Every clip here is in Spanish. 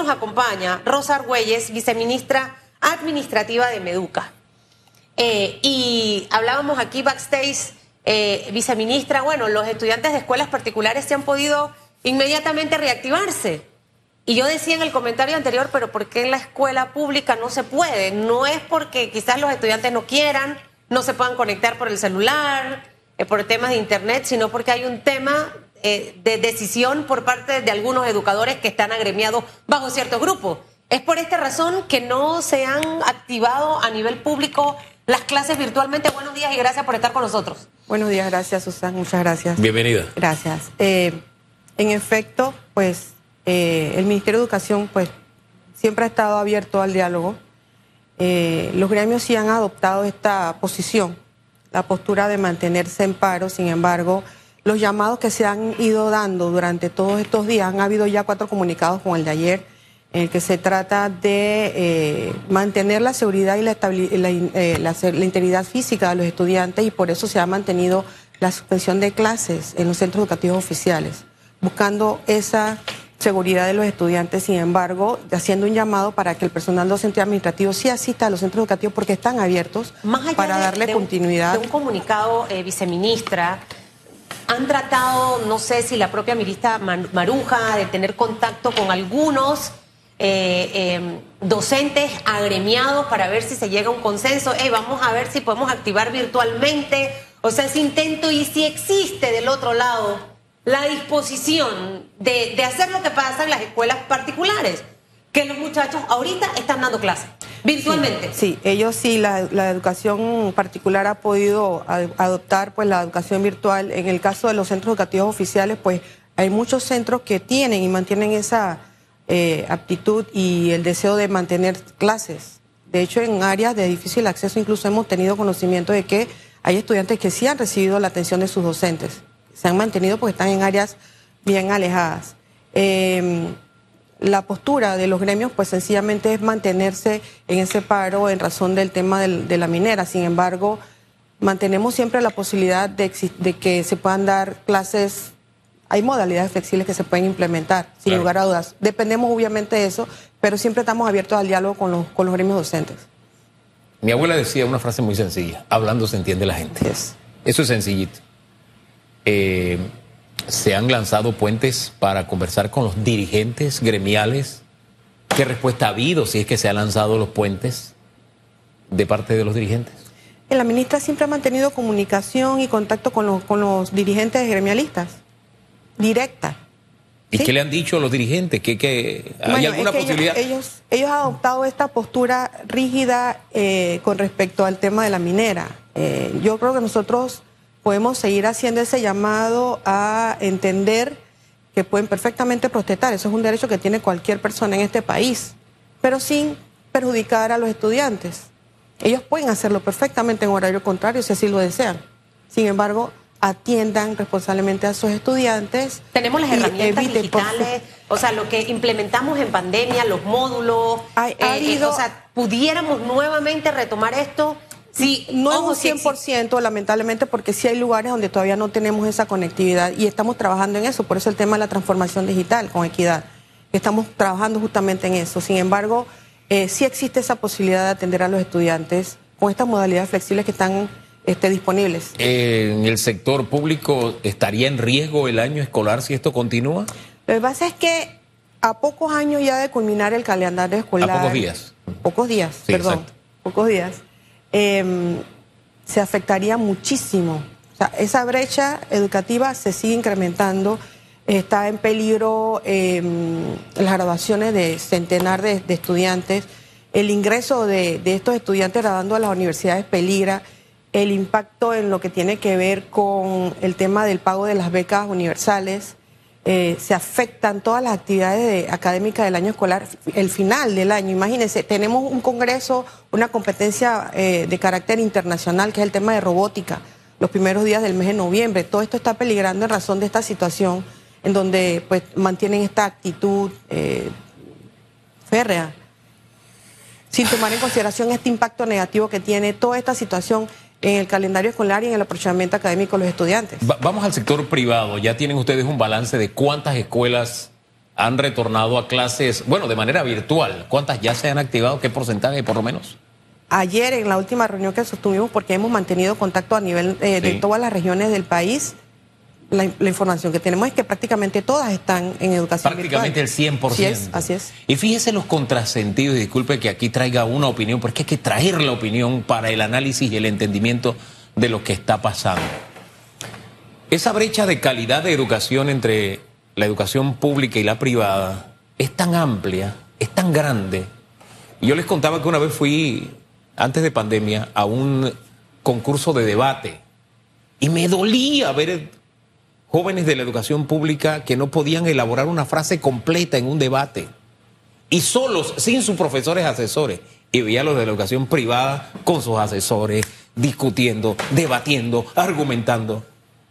nos acompaña Rosa Argüelles, viceministra administrativa de Meduca. Eh, y hablábamos aquí backstage, eh, viceministra, bueno, los estudiantes de escuelas particulares se han podido inmediatamente reactivarse. Y yo decía en el comentario anterior, pero ¿por qué en la escuela pública no se puede? No es porque quizás los estudiantes no quieran, no se puedan conectar por el celular, eh, por temas de internet, sino porque hay un tema eh, de decisión por parte de algunos educadores que están agremiados bajo cierto grupo. Es por esta razón que no se han activado a nivel público las clases virtualmente. Buenos días y gracias por estar con nosotros. Buenos días, gracias Susan, muchas gracias. Bienvenida. Gracias. Eh, en efecto, pues eh, el Ministerio de Educación pues siempre ha estado abierto al diálogo. Eh, los gremios sí han adoptado esta posición, la postura de mantenerse en paro, sin embargo, los llamados que se han ido dando durante todos estos días, han habido ya cuatro comunicados con el de ayer, en el que se trata de eh, mantener la seguridad y la, la integridad física de los estudiantes y por eso se ha mantenido la suspensión de clases en los centros educativos oficiales, buscando esa seguridad de los estudiantes, sin embargo, haciendo un llamado para que el personal docente y administrativo sí asista a los centros educativos porque están abiertos para darle continuidad. de un comunicado, eh, viceministra, han tratado, no sé si la propia ministra Maruja, de tener contacto con algunos eh, em, docentes agremiados para ver si se llega a un consenso. vamos a ver si podemos activar virtualmente. O sea, ese intento y si existe del otro lado la disposición de, hacer lo que pasa en las escuelas particulares, que los muchachos ahorita están dando clases virtualmente. Sí, ellos sí, la, educación particular ha podido adoptar pues la educación virtual. En el caso de los centros educativos oficiales, pues hay muchos centros que tienen y mantienen esa eh, aptitud y el deseo de mantener clases. De hecho, en áreas de difícil acceso incluso hemos tenido conocimiento de que hay estudiantes que sí han recibido la atención de sus docentes se han mantenido porque están en áreas bien alejadas. Em, la postura de los gremios, pues sencillamente es mantenerse en ese paro en razón del tema de la minera. Sin embargo, mantenemos siempre la posibilidad de, que se puedan dar clases. Hay modalidades flexibles que se pueden implementar, sin lugar a dudas. Dependemos obviamente de eso, pero siempre estamos abiertos al diálogo con los, con los gremios docentes. Mi abuela decía una frase muy sencilla, hablando se entiende la gente. Eso es sencillito. Eh, se han lanzado puentes para conversar con los dirigentes gremiales. ¿Qué respuesta ha habido si es que se han lanzado los puentes de parte de los dirigentes? La ministra siempre ha mantenido comunicación y contacto con los, con los dirigentes gremialistas, directa. ¿Y qué le han dicho a los dirigentes? ¿Que, hay alguna posibilidad? Ellos, ellos, han adoptado esta postura rígida eh, con respecto al tema de la minera. Eh, yo creo que nosotros podemos seguir haciendo ese llamado a entender que pueden perfectamente protestar. Eso es un derecho que tiene cualquier persona en este país, pero sin perjudicar a los estudiantes. Ellos pueden hacerlo perfectamente en horario contrario si así lo desean. Sin embargo, atiendan responsablemente a sus estudiantes. Tenemos las herramientas digitales, o sea, lo que implementamos en pandemia, los módulos. ha eh, eh, o sea, pudiéramos nuevamente retomar esto Sí, no es un 100%, lamentablemente, porque sí hay lugares donde todavía no tenemos esa conectividad y estamos trabajando en eso. Por eso el tema de la transformación digital con equidad. Estamos trabajando justamente en eso. Sin embargo, eh, sí existe esa posibilidad de atender a los estudiantes con estas modalidades flexibles que están este, disponibles. ¿En el sector público estaría en riesgo el año escolar si esto continúa? Lo que pasa es que a pocos años ya de culminar el calendario escolar. A pocos días. Pocos días, perdón. Pocos días Em, se afectaría muchísimo. Esa brecha educativa se sigue incrementando. Está en peligro em, las graduaciones de centenar de, estudiantes. El ingreso de, estos estudiantes graduando a las universidades peligra. El impacto en lo que tiene que ver con el tema del pago de las becas universales. Eh, se afectan todas las actividades académicas del año escolar, el final del año. Imagínense, tenemos un congreso, una competencia eh, de carácter internacional, que es el tema de robótica, los primeros días del mes de noviembre. Todo esto está peligrando en razón de esta situación, en donde pues mantienen esta actitud eh, férrea, sin tomar en consideración este impacto negativo que tiene toda esta situación en el calendario escolar y en el aprovechamiento académico de los estudiantes. vamos al sector privado. Ya tienen ustedes un balance de cuántas escuelas han retornado a clases, bueno, de manera virtual. ¿Cuántas ya se han activado? ¿Qué porcentaje por lo menos? Ayer en la última reunión que sostuvimos, porque hemos mantenido contacto a nivel eh, de todas las regiones del país, la, información que tenemos es que prácticamente todas están en educación Prácticamente el 100%. Así es, así es. Y fíjese los contrasentidos, y disculpe que aquí traiga una opinión, porque hay que traer la opinión para el análisis y el entendimiento de lo que está pasando. Esa brecha de calidad de educación entre la educación pública y la privada es tan amplia, es tan grande. Yo les contaba que una vez fui, antes de pandemia, a un concurso de debate y me dolía ver jóvenes de la educación pública que no podían elaborar una frase completa en un debate y solos, sin sus profesores asesores. Y veía a los de la educación privada con sus asesores, discutiendo, debatiendo, argumentando.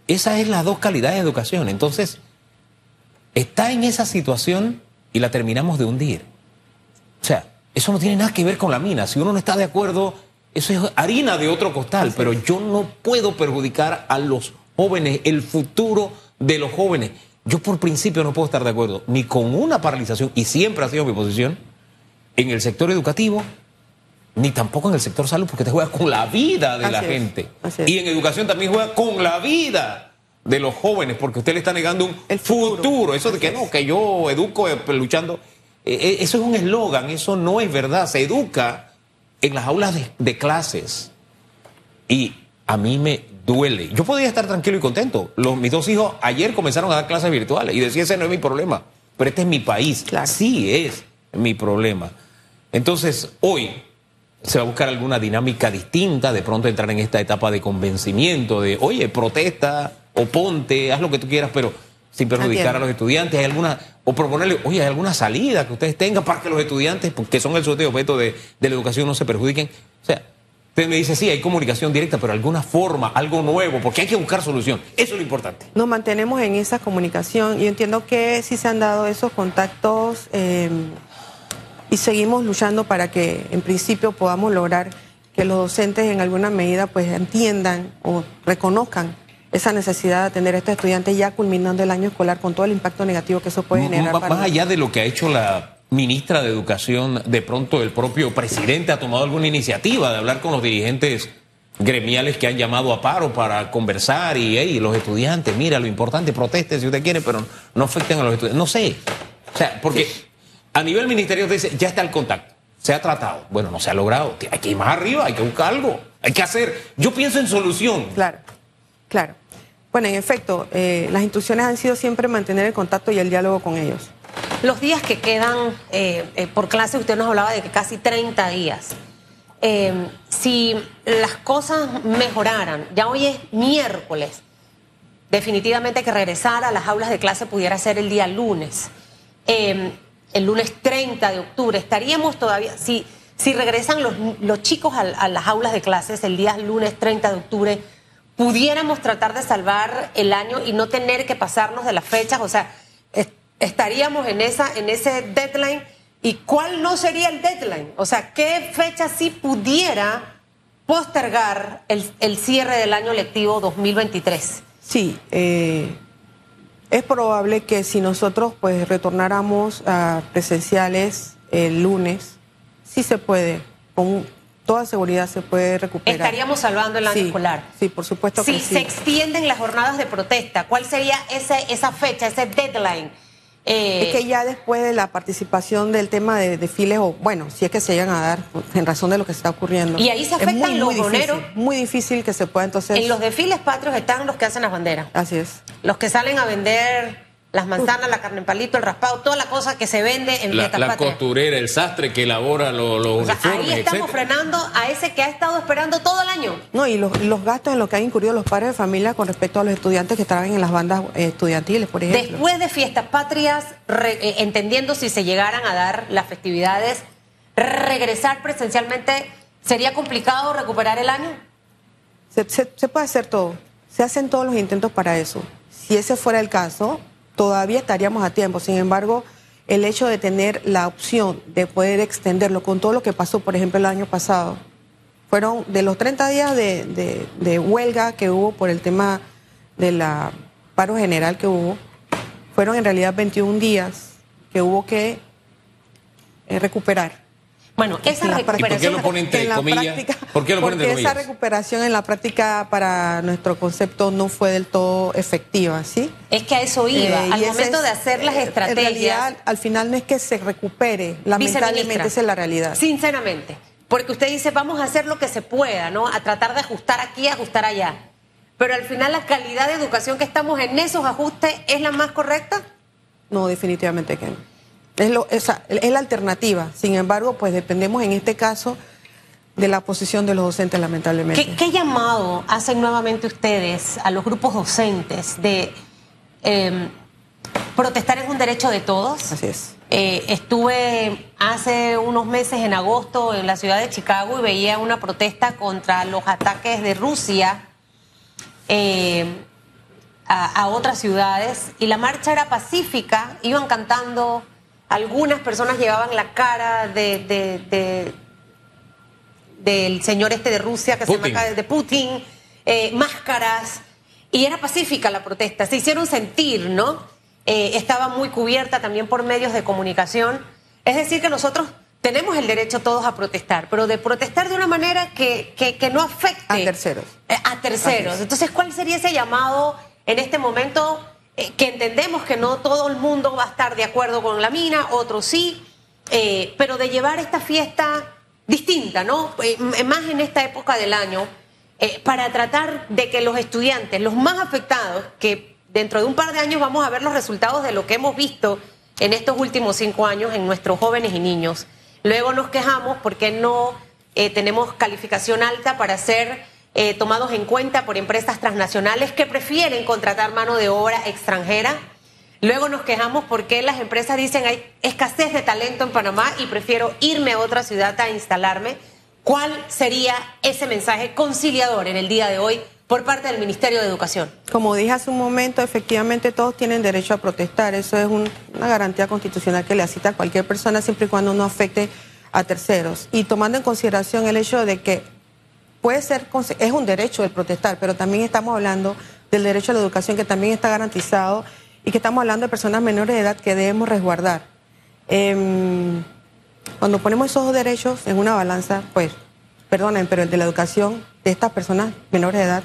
Esa es la dos calidades de educación. Entonces, está en esa situación y la terminamos de hundir. O sea, eso no tiene nada que ver con la mina. Si uno no está de acuerdo, eso es harina de otro costal, pero yo no puedo perjudicar a los jóvenes, el futuro de los jóvenes. Yo por principio no puedo estar de acuerdo ni con una paralización, y siempre ha sido mi posición, en el sector educativo, ni tampoco en el sector salud, porque te juega con la vida de la gente. Y en educación también juega con la vida de los jóvenes, porque usted le está negando un el futuro. Eso de que no, que yo educo eh, luchando. Eh, eh, eso es un eslogan, eso no es verdad. Se educa en las aulas de, de clases. Y a mí me duele. Yo podría estar tranquilo y contento. Los, mis dos hijos ayer comenzaron a dar clases virtuales y decía, ese no es mi problema, pero este es mi país. Sí es mi problema. Entonces, hoy se va a buscar alguna dinámica distinta, de pronto entrar en esta etapa de convencimiento, de, oye, protesta, oponte, haz lo que tú quieras, pero sin perjudicar a los estudiantes. ¿Hay alguna, o proponerle, oye, hay alguna salida que ustedes tengan para que los estudiantes, que son el sujeto objeto de, de la educación, no se perjudiquen? O sea, Usted me dice, sí, hay comunicación directa, pero alguna forma, algo nuevo, porque hay que buscar solución. Eso es lo importante. Nos mantenemos en esa comunicación. Yo entiendo que sí se han dado esos contactos em, y seguimos luchando para que en principio podamos lograr que los docentes en alguna medida pues entiendan o reconozcan esa necesidad de tener a estos estudiantes ya culminando el año escolar con todo el impacto negativo que eso puede generar. Más, allá de lo que ha hecho la ministra de Educación, de pronto el propio presidente ha tomado alguna iniciativa de hablar con los dirigentes gremiales que han llamado a paro para conversar y los estudiantes, mira, lo importante, proteste si usted quiere, pero no afecten a los estudiantes. No sé. O sea, porque a nivel ministerio dice, ya está el contacto, se ha tratado. Bueno, no se ha logrado. Hay que ir más arriba, hay que buscar algo, hay que hacer. Yo pienso en solución. Claro, claro. Bueno, en efecto, eh, las instrucciones han sido siempre mantener el contacto y el diálogo con ellos. Los días que quedan eh, eh, por clase, usted nos hablaba de que casi 30 días. Eh, si las cosas mejoraran, ya hoy es miércoles, definitivamente que regresar a las aulas de clase pudiera ser el día lunes, el lunes 30 de octubre, estaríamos todavía, si, si regresan los, los chicos a, a, las aulas de clases el día lunes 30 de octubre, pudiéramos tratar de salvar el año y no tener que pasarnos de las fechas, o sea, estaríamos en, esa, en ese deadline y cuál no sería el deadline. O sea, ¿qué fecha sí pudiera postergar el, cierre del año lectivo 2023? Sí, eh, es probable que si nosotros pues retornáramos a presenciales el lunes, sí se puede, con toda seguridad se puede recuperar. Estaríamos salvando el año escolar. Sí, por supuesto que sí. Si se extienden las jornadas de protesta, ¿cuál sería esa fecha, ese deadline? Es que ya después de la participación del tema de desfiles, o bueno, si es que se llegan a dar en razón de lo que está ocurriendo. Y ahí se afectan los muy muy difícil que se pueda entonces. En los desfiles patrios están los que hacen las banderas. Así es. Los que salen a vender las manzanas, la carne en palito, el raspado, toda la cosa que se vende en la, la costurera, el sastre que elabora los lo Ahí estamos frenando a ese que ha estado esperando todo el año. No, y los, los, gastos en lo que han incurrido los padres de familia con respecto a los estudiantes que trabajan en las bandas eh, estudiantiles, por ejemplo. Después de fiestas patrias, eh, entendiendo si se llegaran a dar las festividades, regresar presencialmente, ¿sería complicado recuperar el año? se, se puede hacer todo. Se hacen todos los intentos para eso. Si ese fuera el caso, todavía estaríamos a tiempo. Sin embargo, el hecho de tener la opción de poder extenderlo con todo lo que pasó, por ejemplo, el año pasado, fueron de los 30 días de, huelga que hubo por el tema del paro general que hubo, fueron en realidad 21 días que hubo que eh, recuperar. Bueno, esa recuperación. ¿Y por qué lo ponen entre comillas? ¿Por qué lo ponen porque esa recuperación en la práctica para nuestro concepto no fue del todo efectiva, ¿sí? Es que a eso iba. Eh, al momento de hacer las estrategias. En realidad, al final no es que se recupere, lamentablemente esa es la realidad. Sinceramente, porque usted dice, vamos a hacer lo que se pueda, ¿no? A tratar de ajustar aquí, ajustar allá. Pero al final, la calidad de educación que estamos en esos ajustes es la más correcta. No, definitivamente que no. Es, lo, es la alternativa. Sin embargo, pues dependemos en este caso de la posición de los docentes, lamentablemente. ¿Qué, llamado hacen nuevamente ustedes a los grupos docentes de em, protestar es un derecho de todos? Así es. Eh, estuve hace unos meses en agosto en la ciudad de Chicago y veía una protesta contra los ataques de Rusia eh, a, a, otras ciudades y la marcha era pacífica, iban cantando algunas personas llevaban la cara de, del señor este de Rusia, que se llama de Putin, eh, máscaras, y era pacífica la protesta. Se hicieron sentir, ¿no? Eh, estaba muy cubierta también por medios de comunicación. Es decir, que nosotros tenemos el derecho todos a protestar, pero de protestar de una manera que, que, no afecte a terceros. Eh, a terceros. Entonces, ¿cuál sería ese llamado en este momento? Eh, que entendemos que no todo el mundo va a estar de acuerdo con la mina, otros sí, eh, pero de llevar esta fiesta distinta, ¿no? Eh, más en esta época del año, para tratar de que los estudiantes, los más afectados, que dentro de un par de años vamos a ver los resultados de lo que hemos visto en estos últimos cinco años en nuestros jóvenes y niños. Luego nos quejamos porque no tenemos calificación alta para ser eh, tomados en cuenta por empresas transnacionales que prefieren contratar mano de obra extranjera. Luego nos quejamos porque las empresas dicen hay escasez de talento en Panamá y prefiero irme a otra ciudad a instalarme. ¿Cuál sería ese mensaje conciliador en el día de hoy por parte del Ministerio de Educación? Como dije hace un momento, efectivamente todos tienen derecho a protestar. Eso es una garantía constitucional que le asista a cualquier persona siempre y cuando no afecte a terceros. Y tomando en consideración el hecho de que puede ser, es un derecho el protestar, pero también estamos hablando del derecho a la educación que también está garantizado y que estamos hablando de personas menores de edad que debemos resguardar. Em, cuando ponemos esos dos derechos en una balanza, pues, perdonen, pero el de la educación de estas personas menores de edad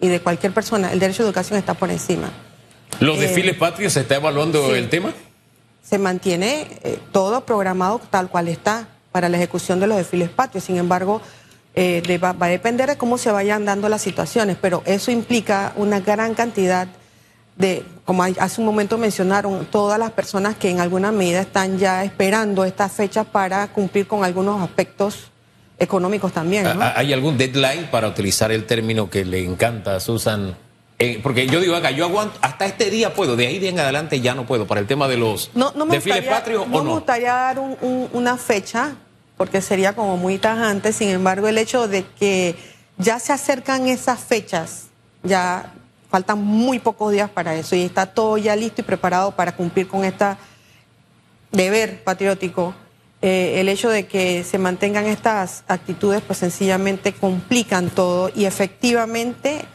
y de cualquier persona, el derecho a educación está por encima. ¿Los desfiles eh, patrios se está evaluando el tema? Se mantiene eh, todo programado tal cual está para la ejecución de los desfiles patrios. Sin embargo, eh, va, a depender de cómo se vayan dando las situaciones, pero eso implica una gran cantidad de, como hace un momento mencionaron, todas las personas que en alguna medida están ya esperando estas fechas para cumplir con algunos aspectos económicos también. ¿Hay algún deadline para utilizar el término que le encanta a Susan? Eh, porque yo digo, acá, yo aguanto, hasta este día puedo, de ahí de en adelante ya no puedo, para el tema de los desfiles patrios no o no. me gustaría dar una fecha, porque sería como muy tajante. Sin embargo, el hecho de que ya se acercan esas fechas, ya faltan muy pocos días para eso y está todo ya listo y preparado para cumplir con este deber patriótico. Eh, el hecho de que se mantengan estas actitudes, pues sencillamente complican todo y efectivamente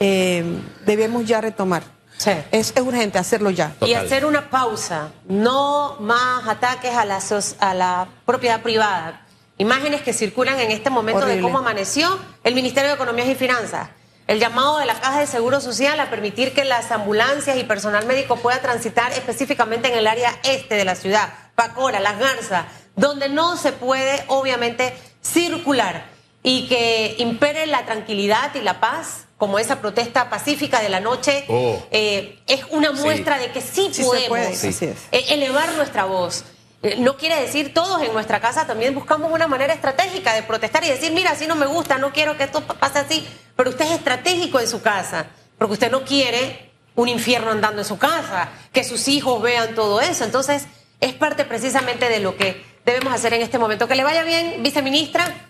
eh, debemos ya retomar. Es, urgente hacerlo ya. Y hacer una pausa, no más ataques a la, a la propiedad privada. Imágenes que circulan en este momento de cómo amaneció el Ministerio de Economía y Finanzas. El llamado de la Caja de Seguro Social a permitir que las ambulancias y personal médico pueda transitar específicamente en el área este de la ciudad, Pacora, Las Garzas, donde no se puede obviamente circular y que impere la tranquilidad y la paz como esa protesta pacífica de la noche, oh. eh, es una muestra de que sí, podemos e-, elevar nuestra voz. Eh, no quiere decir todos en nuestra casa también buscamos una manera estratégica de protestar y decir, mira, si no me gusta, no quiero que esto pase así, pero usted es estratégico en su casa, porque usted no quiere un infierno andando en su casa, que sus hijos vean todo eso. Entonces, es parte precisamente de lo que debemos hacer en este momento. Que le vaya bien, viceministra.